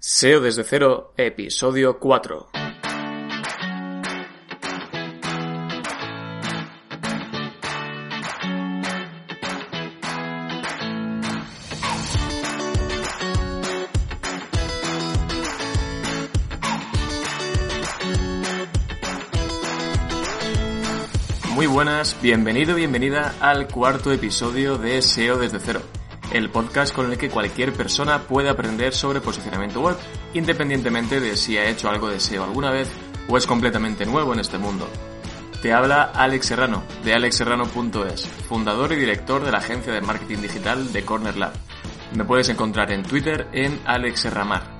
SEO desde cero, episodio 4. Muy buenas, bienvenido, bienvenida al cuarto episodio de SEO desde cero el podcast con el que cualquier persona puede aprender sobre posicionamiento web, independientemente de si ha hecho algo de SEO alguna vez o es completamente nuevo en este mundo. Te habla Alex Serrano, de alexserrano.es, fundador y director de la agencia de marketing digital de Corner Lab. Me puedes encontrar en Twitter en alexserramar.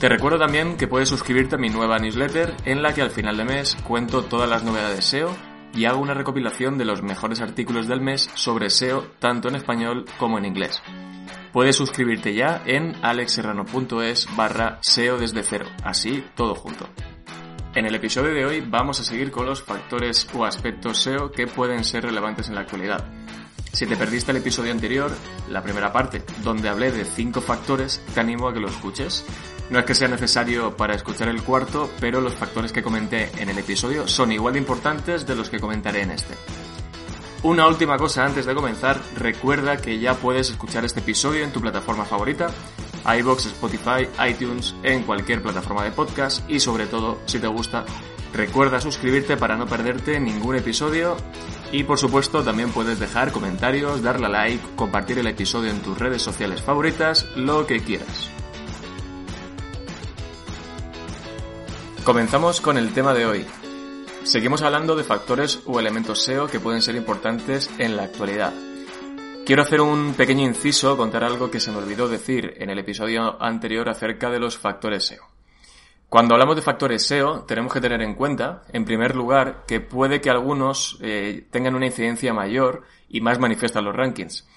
Te recuerdo también que puedes suscribirte a mi nueva newsletter en la que al final de mes cuento todas las novedades SEO y hago una recopilación de los mejores artículos del mes sobre SEO tanto en español como en inglés. Puedes suscribirte ya en alexserrano.es barra SEO desde cero, así todo junto. En el episodio de hoy vamos a seguir con los factores o aspectos SEO que pueden ser relevantes en la actualidad. Si te perdiste el episodio anterior, la primera parte, donde hablé de 5 factores, te animo a que lo escuches. No es que sea necesario para escuchar el cuarto, pero los factores que comenté en el episodio son igual de importantes de los que comentaré en este. Una última cosa antes de comenzar, recuerda que ya puedes escuchar este episodio en tu plataforma favorita, iBox, Spotify, iTunes, en cualquier plataforma de podcast y sobre todo, si te gusta, recuerda suscribirte para no perderte ningún episodio y por supuesto también puedes dejar comentarios, darle a like, compartir el episodio en tus redes sociales favoritas, lo que quieras. Comenzamos con el tema de hoy. Seguimos hablando de factores o elementos SEO que pueden ser importantes en la actualidad. Quiero hacer un pequeño inciso, contar algo que se me olvidó decir en el episodio anterior acerca de los factores SEO. Cuando hablamos de factores SEO, tenemos que tener en cuenta, en primer lugar, que puede que algunos eh, tengan una incidencia mayor y más manifiesta en los rankings.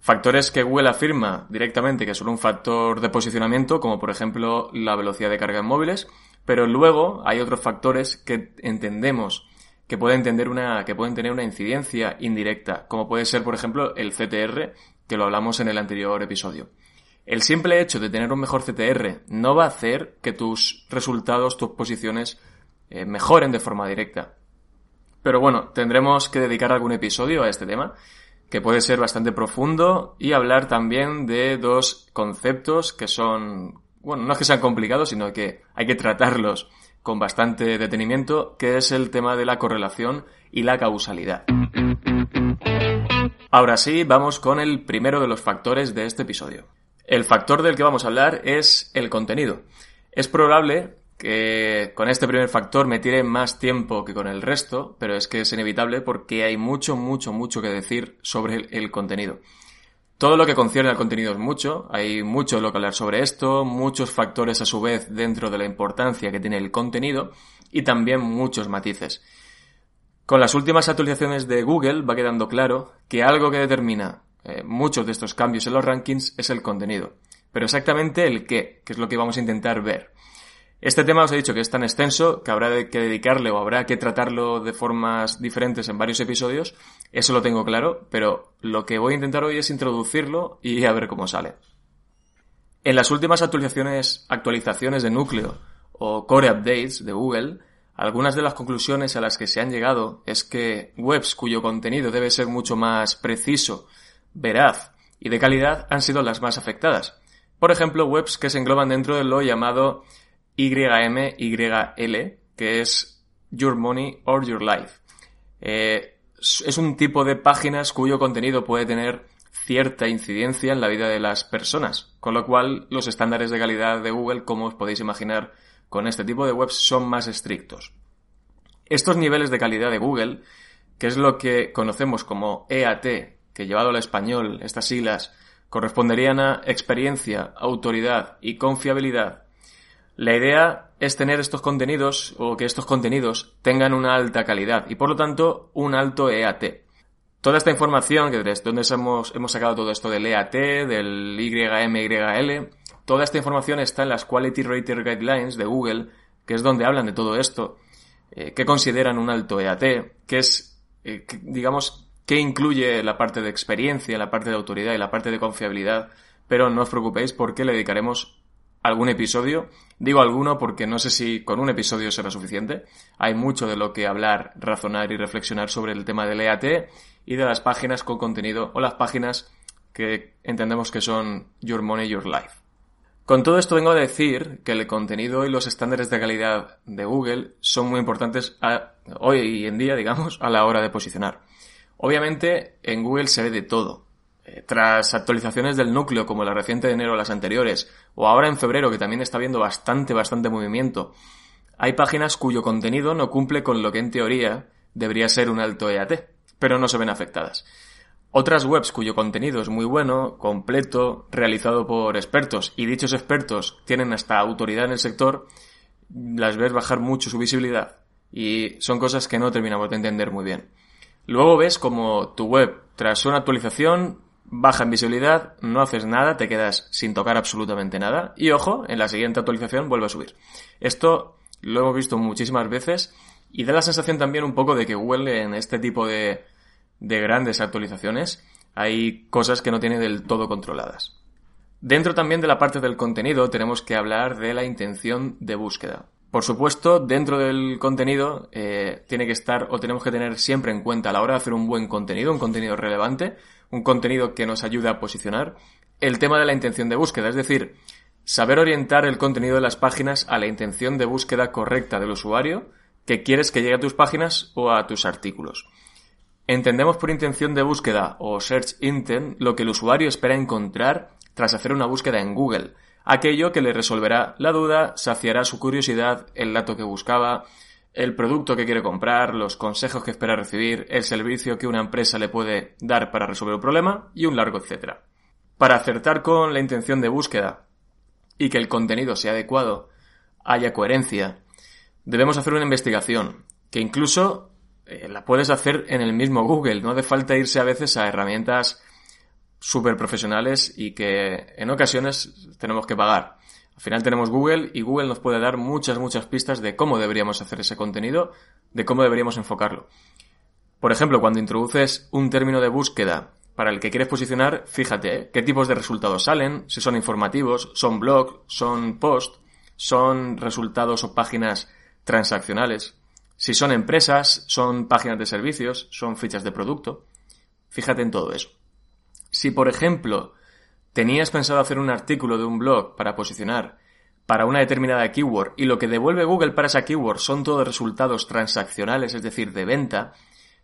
Factores que Google afirma directamente que son un factor de posicionamiento, como por ejemplo la velocidad de carga en móviles, pero luego hay otros factores que entendemos que pueden, tener una, que pueden tener una incidencia indirecta, como puede ser, por ejemplo, el CTR, que lo hablamos en el anterior episodio. El simple hecho de tener un mejor CTR no va a hacer que tus resultados, tus posiciones, eh, mejoren de forma directa. Pero bueno, tendremos que dedicar algún episodio a este tema, que puede ser bastante profundo, y hablar también de dos conceptos que son bueno, no es que sean complicados, sino que hay que tratarlos con bastante detenimiento, que es el tema de la correlación y la causalidad. Ahora sí, vamos con el primero de los factores de este episodio. El factor del que vamos a hablar es el contenido. Es probable que con este primer factor me tire más tiempo que con el resto, pero es que es inevitable porque hay mucho, mucho, mucho que decir sobre el, contenido. Todo lo que concierne al contenido es mucho, hay mucho lo que hablar sobre esto, muchos factores a su vez dentro de la importancia que tiene el contenido y también muchos matices. Con las últimas actualizaciones de Google va quedando claro que algo que determina eh, muchos de estos cambios en los rankings es el contenido. Pero exactamente el qué, que es lo que vamos a intentar ver. Este tema os he dicho que es tan extenso que habrá que dedicarle o habrá que tratarlo de formas diferentes en varios episodios. Eso lo tengo claro, pero lo que voy a intentar hoy es introducirlo y a ver cómo sale. En las últimas actualizaciones, actualizaciones de núcleo o core updates de Google, algunas de las conclusiones a las que se han llegado es que webs cuyo contenido debe ser mucho más preciso, veraz y de calidad han sido las más afectadas. Por ejemplo, webs que se engloban dentro de lo llamado YMYL, que es Your Money or Your Life. Eh, es un tipo de páginas cuyo contenido puede tener cierta incidencia en la vida de las personas, con lo cual los estándares de calidad de Google, como os podéis imaginar, con este tipo de webs son más estrictos. Estos niveles de calidad de Google, que es lo que conocemos como EAT, que llevado al español, estas siglas, corresponderían a experiencia, autoridad y confiabilidad, La idea es tener estos contenidos o que estos contenidos tengan una alta calidad y por lo tanto un alto EAT. Toda esta información, que desde donde hemos, hemos sacado todo esto del EAT, del YMYL, toda esta información está en las Quality Rater Guidelines de Google, que es donde hablan de todo esto, eh, que consideran un alto EAT, que es, eh, digamos, que incluye la parte de experiencia, la parte de autoridad y la parte de confiabilidad, pero no os preocupéis porque le dedicaremos algún episodio. Digo alguno porque no sé si con un episodio será suficiente. Hay mucho de lo que hablar, razonar y reflexionar sobre el tema del EAT y de las páginas con contenido o las páginas que entendemos que son Your Money, Your Life. Con todo esto vengo a decir que el contenido y los estándares de calidad de Google son muy importantes hoy en día, digamos, a la hora de posicionar. Obviamente en Google se ve de todo. Eh, tras actualizaciones del núcleo como la reciente de enero o las anteriores, o ahora en febrero que también está viendo bastante, bastante movimiento, hay páginas cuyo contenido no cumple con lo que en teoría debería ser un alto EAT, pero no se ven afectadas. Otras webs cuyo contenido es muy bueno, completo, realizado por expertos, y dichos expertos tienen hasta autoridad en el sector, las ves bajar mucho su visibilidad, y son cosas que no terminamos de entender muy bien. Luego ves como tu web, tras una actualización, baja en visibilidad, no haces nada, te quedas sin tocar absolutamente nada y ojo, en la siguiente actualización vuelve a subir. Esto lo hemos visto muchísimas veces y da la sensación también un poco de que Google en este tipo de, de grandes actualizaciones hay cosas que no tiene del todo controladas. Dentro también de la parte del contenido tenemos que hablar de la intención de búsqueda. Por supuesto, dentro del contenido eh, tiene que estar o tenemos que tener siempre en cuenta a la hora de hacer un buen contenido, un contenido relevante, un contenido que nos ayude a posicionar, el tema de la intención de búsqueda, es decir, saber orientar el contenido de las páginas a la intención de búsqueda correcta del usuario que quieres que llegue a tus páginas o a tus artículos. Entendemos por intención de búsqueda o search intent lo que el usuario espera encontrar tras hacer una búsqueda en Google aquello que le resolverá la duda, saciará su curiosidad, el dato que buscaba, el producto que quiere comprar, los consejos que espera recibir, el servicio que una empresa le puede dar para resolver un problema y un largo etcétera. Para acertar con la intención de búsqueda y que el contenido sea adecuado, haya coherencia, debemos hacer una investigación, que incluso eh, la puedes hacer en el mismo Google, no hace falta irse a veces a herramientas súper profesionales y que en ocasiones tenemos que pagar. Al final tenemos Google y Google nos puede dar muchas, muchas pistas de cómo deberíamos hacer ese contenido, de cómo deberíamos enfocarlo. Por ejemplo, cuando introduces un término de búsqueda para el que quieres posicionar, fíjate ¿eh? qué tipos de resultados salen, si son informativos, son blogs, son posts, son resultados o páginas transaccionales, si son empresas, son páginas de servicios, son fichas de producto. Fíjate en todo eso. Si, por ejemplo, tenías pensado hacer un artículo de un blog para posicionar para una determinada keyword y lo que devuelve Google para esa keyword son todos resultados transaccionales, es decir, de venta,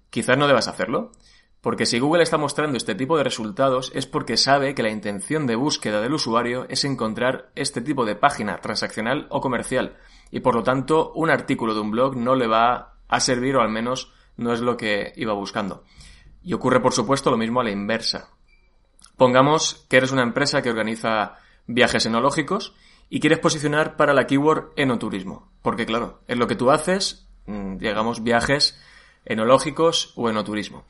quizás no debas hacerlo. Porque si Google está mostrando este tipo de resultados es porque sabe que la intención de búsqueda del usuario es encontrar este tipo de página transaccional o comercial y por lo tanto un artículo de un blog no le va a servir o al menos no es lo que iba buscando. Y ocurre por supuesto lo mismo a la inversa. Pongamos que eres una empresa que organiza viajes enológicos y quieres posicionar para la keyword enoturismo. Porque claro, es lo que tú haces, mm, digamos, viajes enológicos o enoturismo.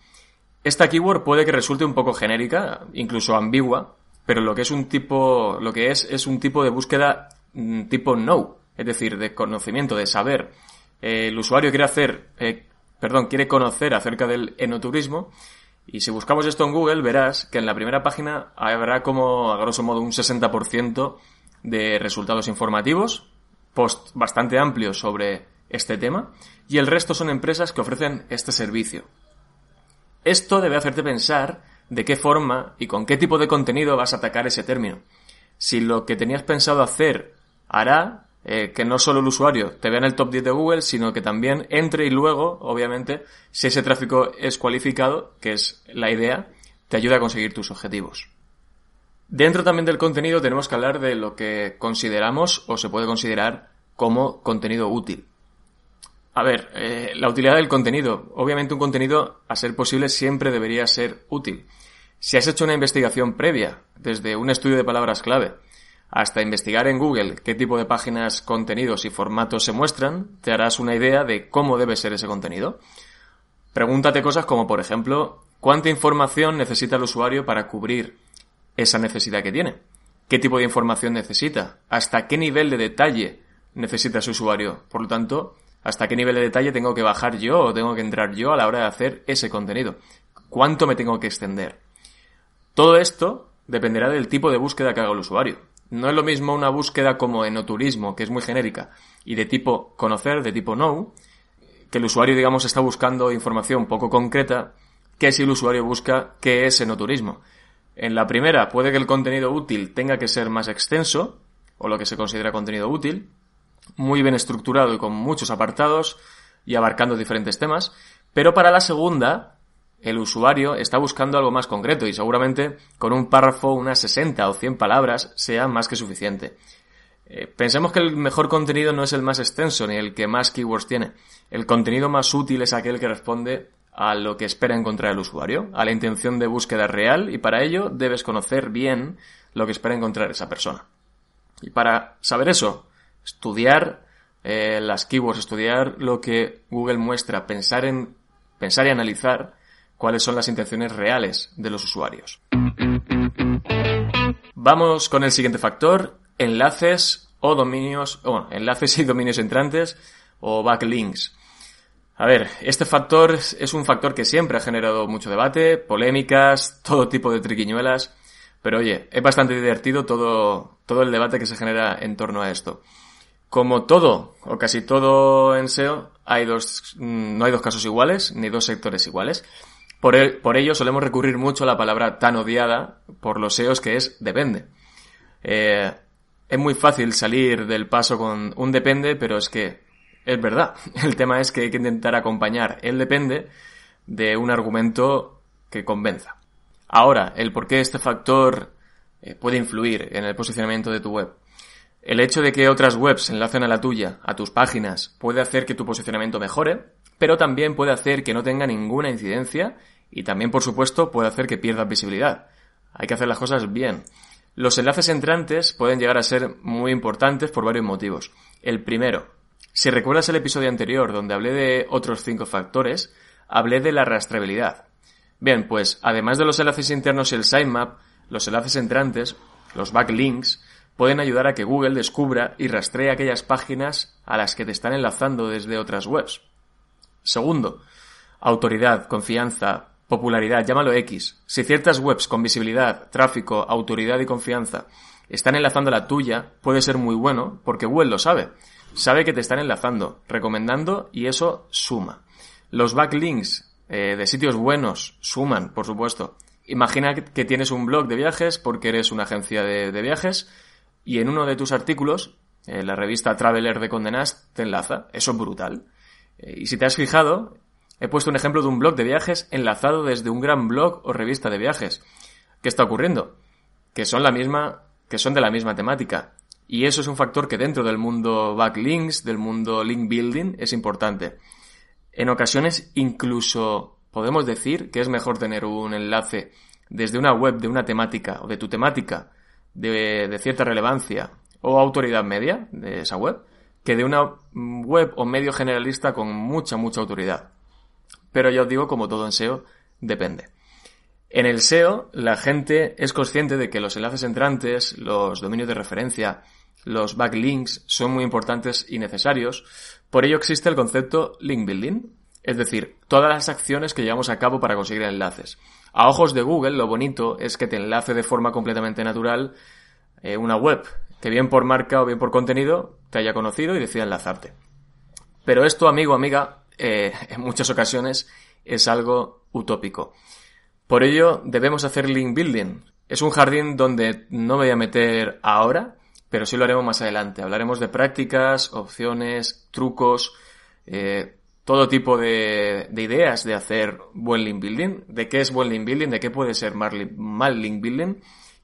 Esta keyword puede que resulte un poco genérica, incluso ambigua, pero lo que es un tipo, lo que es, es un tipo de búsqueda mm, tipo no, es decir, de conocimiento, de saber. el usuario quiere hacer, eh, perdón, quiere conocer acerca del enoturismo y si buscamos esto en Google, verás que en la primera página habrá como, a grosso modo, un 60% de resultados informativos, post bastante amplios sobre este tema, y el resto son empresas que ofrecen este servicio. Esto debe hacerte pensar de qué forma y con qué tipo de contenido vas a atacar ese término. Si lo que tenías pensado hacer hará eh, que no solo el usuario te vea en el top 10 de Google, sino que también entre y luego, obviamente, si ese tráfico es cualificado, que es la idea, te ayuda a conseguir tus objetivos. Dentro también del contenido tenemos que hablar de lo que consideramos o se puede considerar como contenido útil. A ver, eh, la utilidad del contenido. Obviamente un contenido, a ser posible, siempre debería ser útil. Si has hecho una investigación previa, desde un estudio de palabras clave, hasta investigar en Google qué tipo de páginas, contenidos y formatos se muestran, te harás una idea de cómo debe ser ese contenido. Pregúntate cosas como, por ejemplo, ¿cuánta información necesita el usuario para cubrir esa necesidad que tiene? ¿Qué tipo de información necesita? ¿Hasta qué nivel de detalle necesita ese usuario? Por lo tanto, ¿hasta qué nivel de detalle tengo que bajar yo o tengo que entrar yo a la hora de hacer ese contenido? ¿Cuánto me tengo que extender? Todo esto dependerá del tipo de búsqueda que haga el usuario. No es lo mismo una búsqueda como enoturismo, que es muy genérica, y de tipo conocer, de tipo know, que el usuario, digamos, está buscando información poco concreta, que si el usuario busca qué es enoturismo. En la primera, puede que el contenido útil tenga que ser más extenso, o lo que se considera contenido útil, muy bien estructurado y con muchos apartados y abarcando diferentes temas, pero para la segunda, el usuario está buscando algo más concreto y seguramente con un párrafo, unas 60 o 100 palabras sea más que suficiente. Eh, pensemos que el mejor contenido no es el más extenso ni el que más keywords tiene. El contenido más útil es aquel que responde a lo que espera encontrar el usuario, a la intención de búsqueda real y para ello debes conocer bien lo que espera encontrar esa persona. Y para saber eso, estudiar eh, las keywords, estudiar lo que Google muestra, pensar en pensar y analizar cuáles son las intenciones reales de los usuarios. Vamos con el siguiente factor, enlaces o dominios, bueno, enlaces y dominios entrantes o backlinks. A ver, este factor es un factor que siempre ha generado mucho debate, polémicas, todo tipo de triquiñuelas, pero oye, es bastante divertido todo, todo el debate que se genera en torno a esto. Como todo, o casi todo en SEO, hay dos, mm, no hay dos casos iguales, ni dos sectores iguales. Por, ello solemos recurrir mucho a la palabra tan odiada por los SEOs que es depende. Eh, es muy fácil salir del paso con un depende, pero es que es verdad. El tema es que hay que intentar acompañar el depende de un argumento que convenza. Ahora, el por qué este factor eh, puede influir en el posicionamiento de tu web. El hecho de que otras webs enlacen a la tuya, a tus páginas, puede hacer que tu posicionamiento mejore, pero también puede hacer que no tenga ninguna incidencia y también, por supuesto, puede hacer que pierdas visibilidad. Hay que hacer las cosas bien. Los enlaces entrantes pueden llegar a ser muy importantes por varios motivos. El primero, si recuerdas el episodio anterior donde hablé de otros cinco factores, hablé de la rastreabilidad. Bien, pues además de los enlaces internos y el sitemap, los enlaces entrantes, los backlinks, pueden ayudar a que Google descubra y rastree aquellas páginas a las que te están enlazando desde otras webs. Segundo, autoridad, confianza, popularidad, llámalo X. Si ciertas webs con visibilidad, tráfico, autoridad y confianza están enlazando la tuya, puede ser muy bueno porque Google lo sabe. Sabe que te están enlazando, recomendando y eso suma. Los backlinks eh, de sitios buenos suman, por supuesto. Imagina que tienes un blog de viajes porque eres una agencia de, de viajes y en uno de tus artículos, en la revista Traveler de Condenas, te enlaza. Eso es brutal. Eh, y si te has fijado, he puesto un ejemplo de un blog de viajes enlazado desde un gran blog o revista de viajes. ¿Qué está ocurriendo? Que son la misma, que son de la misma temática. Y eso es un factor que dentro del mundo backlinks, del mundo link building, es importante. En ocasiones incluso podemos decir que es mejor tener un enlace desde una web de una temática o de tu temática de, de cierta relevancia o autoridad media de esa web que de una web o medio generalista con mucha, mucha autoridad. Pero ya os digo, como todo en SEO, depende. En el SEO, la gente es consciente de que los enlaces entrantes, los dominios de referencia, los backlinks son muy importantes y necesarios. Por ello existe el concepto link building, es decir, todas las acciones que llevamos a cabo para conseguir enlaces. A ojos de Google, lo bonito es que te enlace de forma completamente natural eh, una web, que bien por marca o bien por contenido te haya conocido y decida enlazarte. Pero esto, amigo, amiga, eh, en muchas ocasiones es algo utópico. Por ello, debemos hacer link building. Es un jardín donde no me voy a meter ahora, pero sí lo haremos más adelante. Hablaremos de prácticas, opciones, trucos, eh, todo tipo de, de, ideas de hacer buen link building, de qué es buen link building, de qué puede ser mal link building,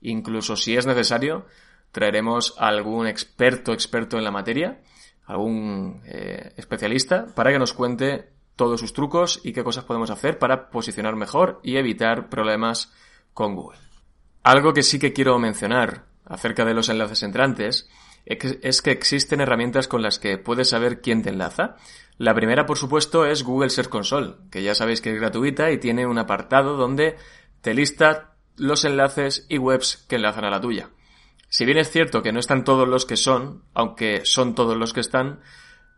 incluso si es necesario, traeremos a algún experto, experto en la materia, algún eh, especialista, para que nos cuente todos sus trucos y qué cosas podemos hacer para posicionar mejor y evitar problemas con Google. Algo que sí que quiero mencionar acerca de los enlaces entrantes es que existen herramientas con las que puedes saber quién te enlaza. La primera, por supuesto, es Google Search Console, que ya sabéis que es gratuita y tiene un apartado donde te lista los enlaces y webs que enlazan a la tuya. Si bien es cierto que no están todos los que son, aunque son todos los que están,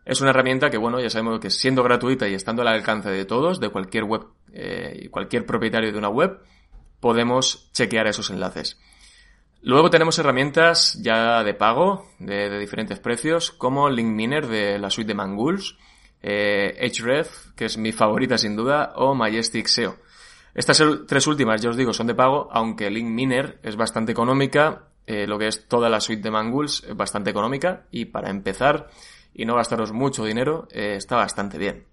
es una herramienta que, bueno, ya sabemos que siendo gratuita y estando al alcance de todos, de cualquier web eh, y cualquier propietario de una web, podemos chequear esos enlaces. Luego tenemos herramientas ya de pago, de, diferentes precios, como LinkMiner de la suite de Mangools, eh, Href, que es mi favorita sin duda, o Majestic SEO. Estas tres últimas, ya os digo, son de pago, aunque LinkMiner es bastante económica, eh, lo que es toda la suite de Mangools es bastante económica, y para empezar, y no gastaros mucho dinero, eh, está bastante bien.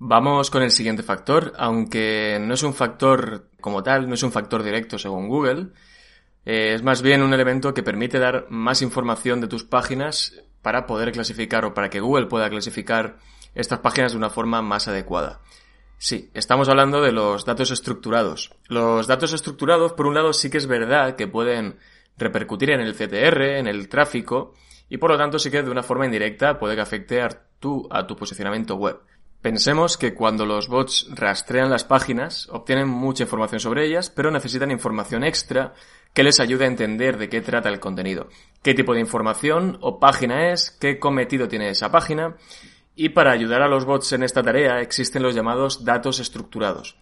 Vamos con el siguiente factor, aunque no es un factor como tal, no es un factor directo según Google, eh, es más bien un elemento que permite dar más información de tus páginas para poder clasificar o para que Google pueda clasificar estas páginas de una forma más adecuada. Sí, estamos hablando de los datos estructurados. Los datos estructurados, por un lado, sí que es verdad que pueden repercutir en el CTR, en el tráfico, y por lo tanto sí que de una forma indirecta puede que afecte a tu, a tu posicionamiento web. Pensemos que cuando los bots rastrean las páginas, obtienen mucha información sobre ellas, pero necesitan información extra que les ayude a entender de qué trata el contenido, qué tipo de información o página es, qué cometido tiene esa página, y para ayudar a los bots en esta tarea existen los llamados datos estructurados,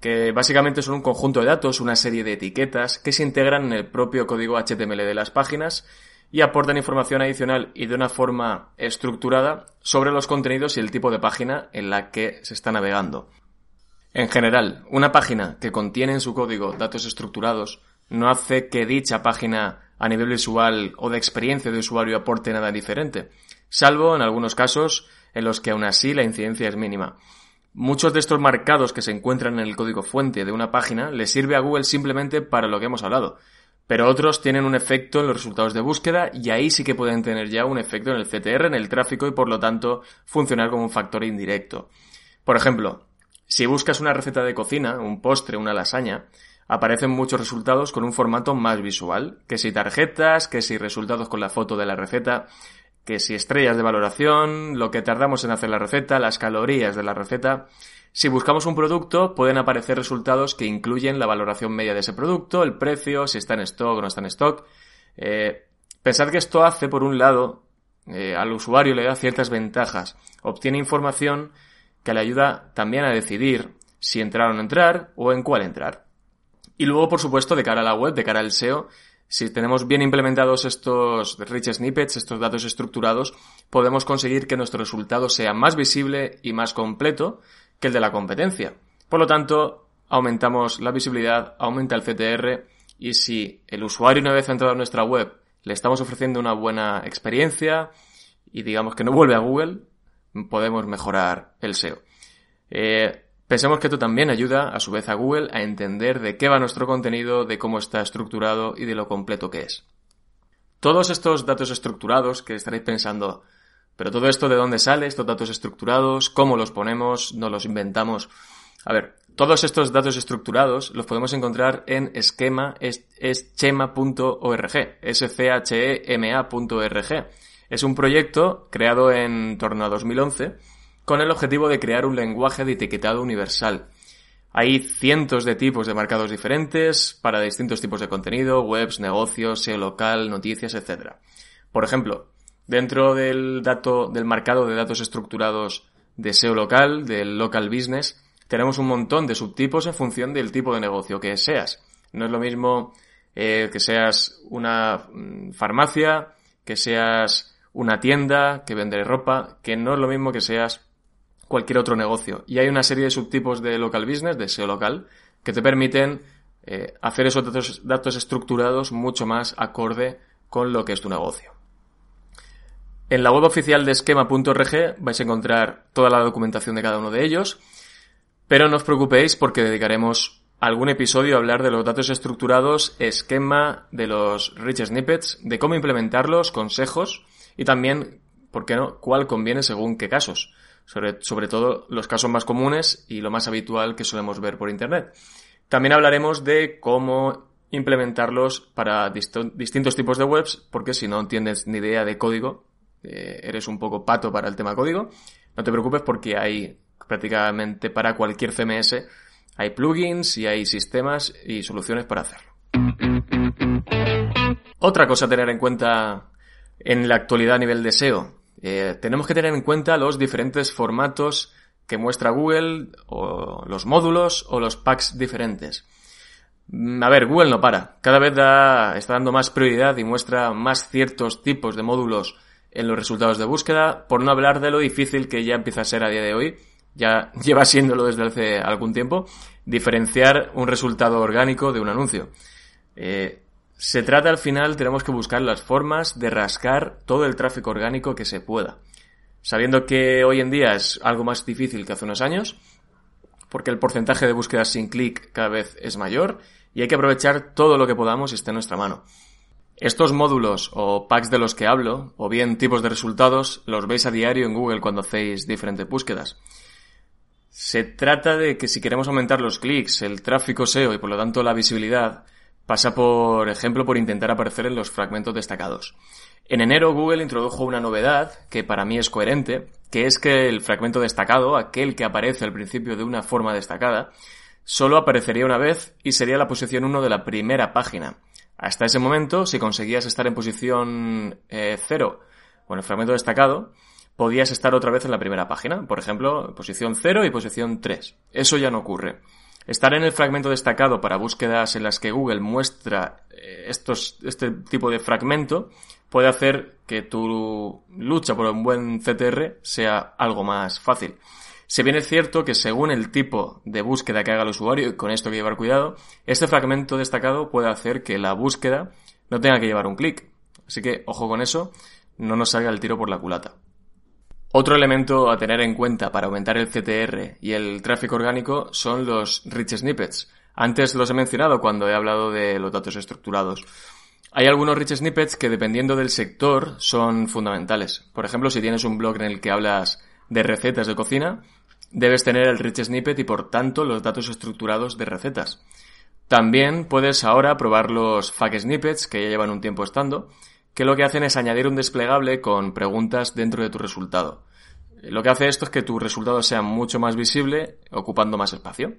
que básicamente son un conjunto de datos, una serie de etiquetas que se integran en el propio código HTML de las páginas y aportan información adicional y de una forma estructurada sobre los contenidos y el tipo de página en la que se está navegando. En general, una página que contiene en su código datos estructurados no hace que dicha página a nivel visual o de experiencia de usuario aporte nada diferente, salvo en algunos casos en los que aún así la incidencia es mínima. Muchos de estos marcados que se encuentran en el código fuente de una página le sirve a Google simplemente para lo que hemos hablado, pero otros tienen un efecto en los resultados de búsqueda y ahí sí que pueden tener ya un efecto en el CTR, en el tráfico y por lo tanto funcionar como un factor indirecto. Por ejemplo, si buscas una receta de cocina, un postre, una lasaña, aparecen muchos resultados con un formato más visual, que si tarjetas, que si resultados con la foto de la receta, que si estrellas de valoración, lo que tardamos en hacer la receta, las calorías de la receta, si buscamos un producto, pueden aparecer resultados que incluyen la valoración media de ese producto, el precio, si está en stock o no está en stock. Eh, pensad que esto hace, por un lado, eh, al usuario le da ciertas ventajas. Obtiene información que le ayuda también a decidir si entrar o no entrar o en cuál entrar. Y luego, por supuesto, de cara a la web, de cara al SEO, si tenemos bien implementados estos rich snippets, estos datos estructurados, podemos conseguir que nuestro resultado sea más visible y más completo, que el de la competencia. Por lo tanto, aumentamos la visibilidad, aumenta el CTR y si el usuario una vez entrado a nuestra web le estamos ofreciendo una buena experiencia y digamos que no vuelve a Google, podemos mejorar el SEO. Eh, pensemos que esto también ayuda a su vez a Google a entender de qué va nuestro contenido, de cómo está estructurado y de lo completo que es. Todos estos datos estructurados que estaréis pensando, pero todo esto de dónde sale, estos datos estructurados, cómo los ponemos, no los inventamos. A ver, todos estos datos estructurados los podemos encontrar en esquema schema.org, schema.org. Es un proyecto creado en torno a 2011 con el objetivo de crear un lenguaje de etiquetado universal. Hay cientos de tipos de marcados diferentes para distintos tipos de contenido, webs, negocios, SEO local, noticias, etc. Por ejemplo, Dentro del dato, del marcado de datos estructurados de SEO local, del local business, tenemos un montón de subtipos en función del tipo de negocio que seas. No es lo mismo eh, que seas una mm, farmacia, que seas una tienda que vende ropa, que no es lo mismo que seas cualquier otro negocio. Y hay una serie de subtipos de local business, de SEO local, que te permiten eh, hacer esos datos, datos estructurados mucho más acorde con lo que es tu negocio. En la web oficial de esquema.org vais a encontrar toda la documentación de cada uno de ellos, pero no os preocupéis porque dedicaremos algún episodio a hablar de los datos estructurados, esquema, de los rich snippets, de cómo implementarlos, consejos y también, ¿por qué no?, cuál conviene según qué casos. Sobre, sobre todo los casos más comunes y lo más habitual que solemos ver por Internet. También hablaremos de cómo implementarlos para distintos tipos de webs, porque si no tienes ni idea de código, eh, eres un poco pato para el tema código, no te preocupes porque hay prácticamente para cualquier CMS, hay plugins y hay sistemas y soluciones para hacerlo. Otra cosa a tener en cuenta en la actualidad a nivel de SEO. Eh, tenemos que tener en cuenta los diferentes formatos que muestra Google, o los módulos, o los packs diferentes. Mm, a ver, Google no para. Cada vez da, está dando más prioridad y muestra más ciertos tipos de módulos en los resultados de búsqueda, por no hablar de lo difícil que ya empieza a ser a día de hoy, ya lleva siéndolo desde hace algún tiempo, diferenciar un resultado orgánico de un anuncio. Eh, se trata al final, tenemos que buscar las formas de rascar todo el tráfico orgánico que se pueda. Sabiendo que hoy en día es algo más difícil que hace unos años, porque el porcentaje de búsquedas sin clic cada vez es mayor y hay que aprovechar todo lo que podamos y esté en nuestra mano. Estos módulos o packs de los que hablo, o bien tipos de resultados, los veis a diario en Google cuando hacéis diferentes búsquedas. Se trata de que si queremos aumentar los clics, el tráfico SEO y por lo tanto la visibilidad, pasa por ejemplo por intentar aparecer en los fragmentos destacados. En enero Google introdujo una novedad que para mí es coherente, que es que el fragmento destacado, aquel que aparece al principio de una forma destacada, solo aparecería una vez y sería la posición 1 de la primera página. Hasta ese momento, si conseguías estar en posición 0 eh, o en el fragmento destacado, podías estar otra vez en la primera página. Por ejemplo, posición 0 y posición 3. Eso ya no ocurre. Estar en el fragmento destacado para búsquedas en las que Google muestra eh, estos, este tipo de fragmento puede hacer que tu lucha por un buen CTR sea algo más fácil. Si bien es cierto que según el tipo de búsqueda que haga el usuario, y con esto hay que llevar cuidado, este fragmento destacado puede hacer que la búsqueda no tenga que llevar un clic. Así que ojo con eso, no nos salga el tiro por la culata. Otro elemento a tener en cuenta para aumentar el CTR y el tráfico orgánico son los rich snippets. Antes los he mencionado cuando he hablado de los datos estructurados. Hay algunos rich snippets que dependiendo del sector son fundamentales. Por ejemplo, si tienes un blog en el que hablas de recetas de cocina, debes tener el rich snippet y por tanto los datos estructurados de recetas. También puedes ahora probar los FAQ snippets que ya llevan un tiempo estando que lo que hacen es añadir un desplegable con preguntas dentro de tu resultado. Lo que hace esto es que tu resultado sea mucho más visible, ocupando más espacio.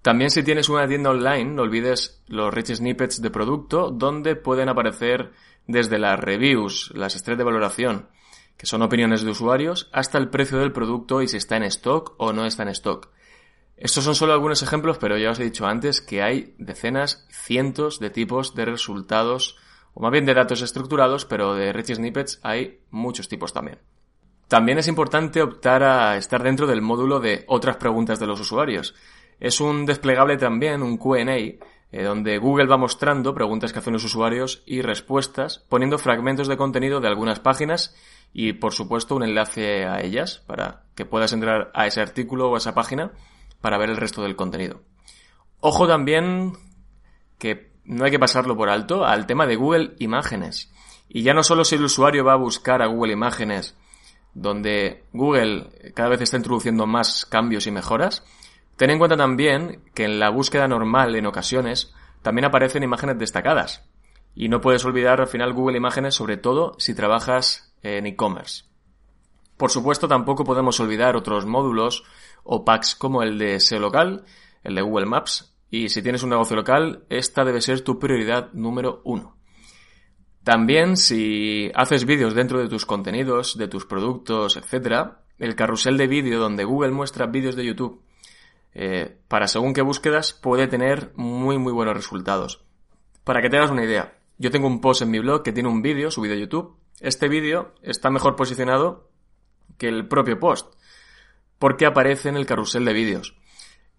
También si tienes una tienda online, no olvides los rich snippets de producto, donde pueden aparecer desde las reviews, las estrellas de valoración, que son opiniones de usuarios, hasta el precio del producto y si está en stock o no está en stock. Estos son solo algunos ejemplos, pero ya os he dicho antes que hay decenas, cientos de tipos de resultados o más bien de datos estructurados, pero de rich snippets hay muchos tipos también. También es importante optar a estar dentro del módulo de otras preguntas de los usuarios. Es un desplegable también, un QA, eh, donde Google va mostrando preguntas que hacen los usuarios y respuestas, poniendo fragmentos de contenido de algunas páginas y, por supuesto, un enlace a ellas para que puedas entrar a ese artículo o a esa página para ver el resto del contenido. Ojo también que no hay que pasarlo por alto al tema de Google Imágenes. Y ya no solo si el usuario va a buscar a Google Imágenes, donde Google cada vez está introduciendo más cambios y mejoras, ten en cuenta también que en la búsqueda normal en ocasiones también aparecen imágenes destacadas. Y no puedes olvidar al final Google Imágenes, sobre todo si trabajas en e-commerce. Por supuesto, tampoco podemos olvidar otros módulos o packs como el de SEO local, el de Google Maps, y si tienes un negocio local, esta debe ser tu prioridad número uno. También si haces vídeos dentro de tus contenidos, de tus productos, etc., el carrusel de vídeo donde Google muestra vídeos de YouTube eh, para según qué búsquedas puede tener muy muy buenos resultados. Para que te hagas una idea, yo tengo un post en mi blog que tiene un vídeo subido a YouTube. Este vídeo está mejor posicionado que el propio post porque aparece en el carrusel de vídeos.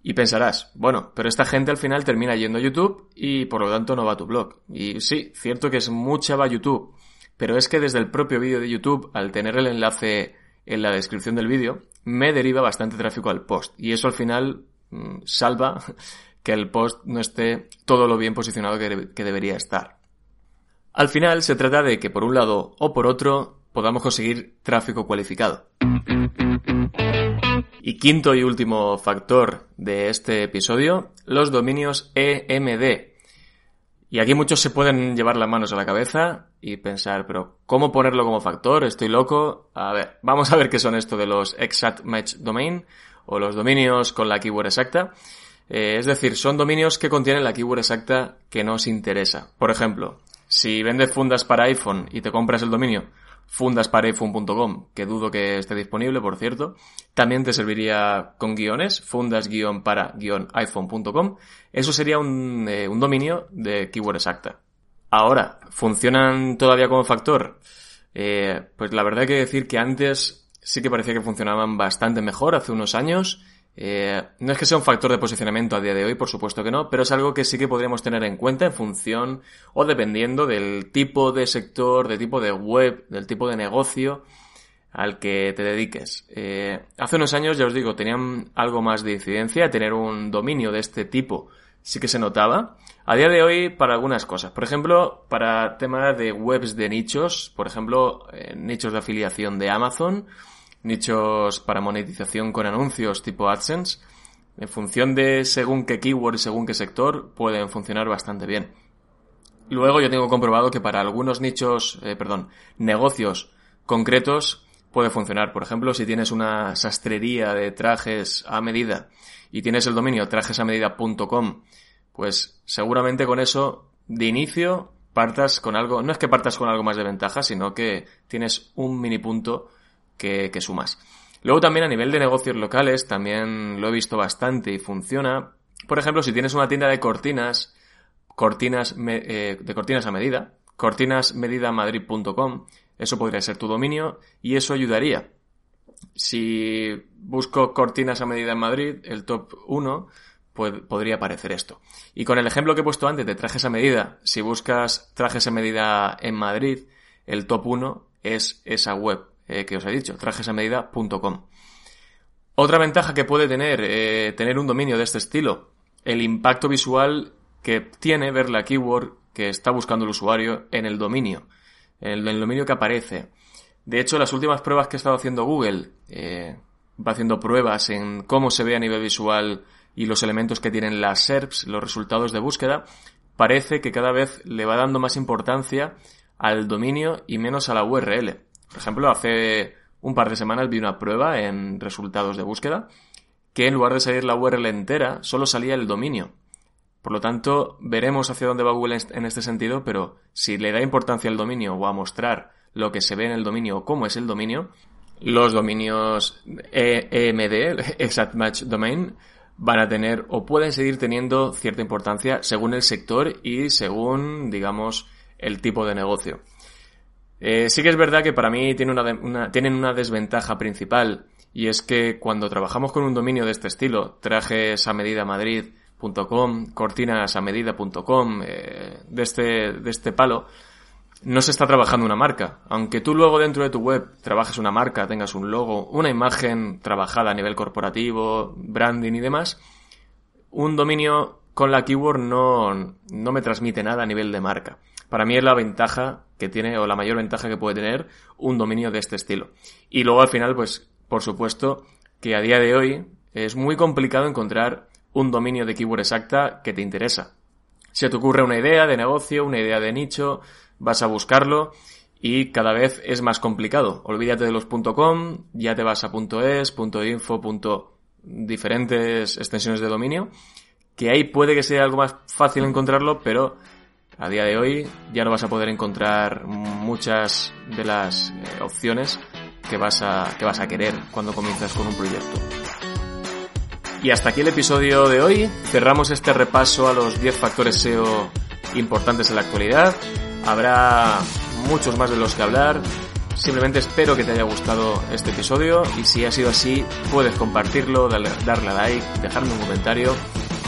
Y pensarás, bueno, pero esta gente al final termina yendo a YouTube y por lo tanto no va a tu blog. Y sí, cierto que es mucha va a YouTube, pero es que desde el propio vídeo de YouTube, al tener el enlace en la descripción del vídeo, me deriva bastante tráfico al post. Y eso al final mm, salva que el post no esté todo lo bien posicionado que, que debería estar. Al final se trata de que por un lado o por otro podamos conseguir tráfico cualificado. Y quinto y último factor de este episodio, los dominios EMD. Y aquí muchos se pueden llevar las manos a la cabeza y pensar, pero ¿cómo ponerlo como factor? ¿Estoy loco? A ver, vamos a ver qué son esto de los exact match domain o los dominios con la keyword exacta. Eh, es decir, son dominios que contienen la keyword exacta que nos interesa. Por ejemplo, si vendes fundas para iPhone y te compras el dominio fundaspariphone.com, que dudo que esté disponible, por cierto. También te serviría con guiones, fundas-para-iphone.com. Eso sería un, eh, un dominio de keyword exacta. Ahora, ¿funcionan todavía como factor? Eh, pues la verdad hay que decir que antes sí que parecía que funcionaban bastante mejor hace unos años eh, no es que sea un factor de posicionamiento a día de hoy, por supuesto que no, pero es algo que sí que podríamos tener en cuenta en función o dependiendo del tipo de sector, del tipo de web, del tipo de negocio al que te dediques. Eh, hace unos años, ya os digo, tenían algo más de incidencia, tener un dominio de este tipo sí que se notaba. A día de hoy, para algunas cosas. Por ejemplo, para temas de webs de nichos, por ejemplo, eh, nichos de afiliación de Amazon, nichos para monetización con anuncios tipo AdSense, en función de según qué keyword y según qué sector, pueden funcionar bastante bien. Luego yo tengo comprobado que para algunos nichos, eh, perdón, negocios concretos puede funcionar. Por ejemplo, si tienes una sastrería de trajes a medida y tienes el dominio trajesamedida.com, pues seguramente con eso de inicio partas con algo, no es que partas con algo más de ventaja, sino que tienes un mini punto que, sumas. Luego también a nivel de negocios locales, también lo he visto bastante y funciona. Por ejemplo, si tienes una tienda de cortinas, cortinas eh, de cortinas a medida, cortinasmedidamadrid.com, eso podría ser tu dominio y eso ayudaría. Si busco cortinas a medida en Madrid, el top 1, pues podría aparecer esto. Y con el ejemplo que he puesto antes de trajes a medida, si buscas trajes a medida en Madrid, el top 1 es esa web. Eh, que os he dicho, trajesamedida.com. Otra ventaja que puede tener eh, tener un dominio de este estilo, el impacto visual que tiene ver la keyword que está buscando el usuario en el dominio, en el, dominio que aparece. De hecho, las últimas pruebas que ha estado haciendo Google, eh, va haciendo pruebas en cómo se ve a nivel visual y los elementos que tienen las SERPs, los resultados de búsqueda, parece que cada vez le va dando más importancia al dominio y menos a la URL. Por ejemplo, hace un par de semanas vi una prueba en resultados de búsqueda que en lugar de salir la URL entera, solo salía el dominio. Por lo tanto, veremos hacia dónde va Google en este sentido, pero si le da importancia al dominio o a mostrar lo que se ve en el dominio o cómo es el dominio, los dominios EMD, Exact Match Domain, van a tener o pueden seguir teniendo cierta importancia según el sector y según, digamos, el tipo de negocio. Eh, sí que es verdad que para mí tienen una desventaja principal y es que cuando trabajamos con un dominio de este estilo, trajesaMedidaMadrid.com, cortinasamedida.com, eh, de, este, de este palo, no se está trabajando una marca. Aunque tú luego dentro de tu web trabajes una marca, tengas un logo, una imagen trabajada a nivel corporativo, branding y demás, un dominio con la keyword no, no me transmite nada a nivel de marca. Para mí es la ventaja que tiene, o la mayor ventaja que puede tener un dominio de este estilo. Y luego al final, pues, por supuesto, que a día de hoy es muy complicado encontrar un dominio de keyword exacta que te interesa. Se te ocurre una idea de negocio, una idea de nicho, vas a buscarlo y cada vez es más complicado. Olvídate de los .com, ya te vas a .es, .info, diferentes extensiones de dominio, que ahí puede que sea algo más fácil encontrarlo, pero a día de hoy ya no vas a poder encontrar muchas de las eh, opciones que vas, a, que vas a querer cuando comienzas con un proyecto. Y hasta aquí el episodio de hoy. Cerramos este repaso a los 10 factores SEO importantes en la actualidad. Habrá muchos más de los que hablar. Simplemente espero que te haya gustado este episodio y si ha sido así puedes compartirlo, darle, darle a like, dejarme un comentario.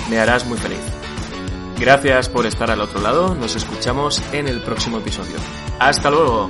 Me harás muy feliz. Gracias por estar al otro lado, nos escuchamos en el próximo episodio. Hasta luego.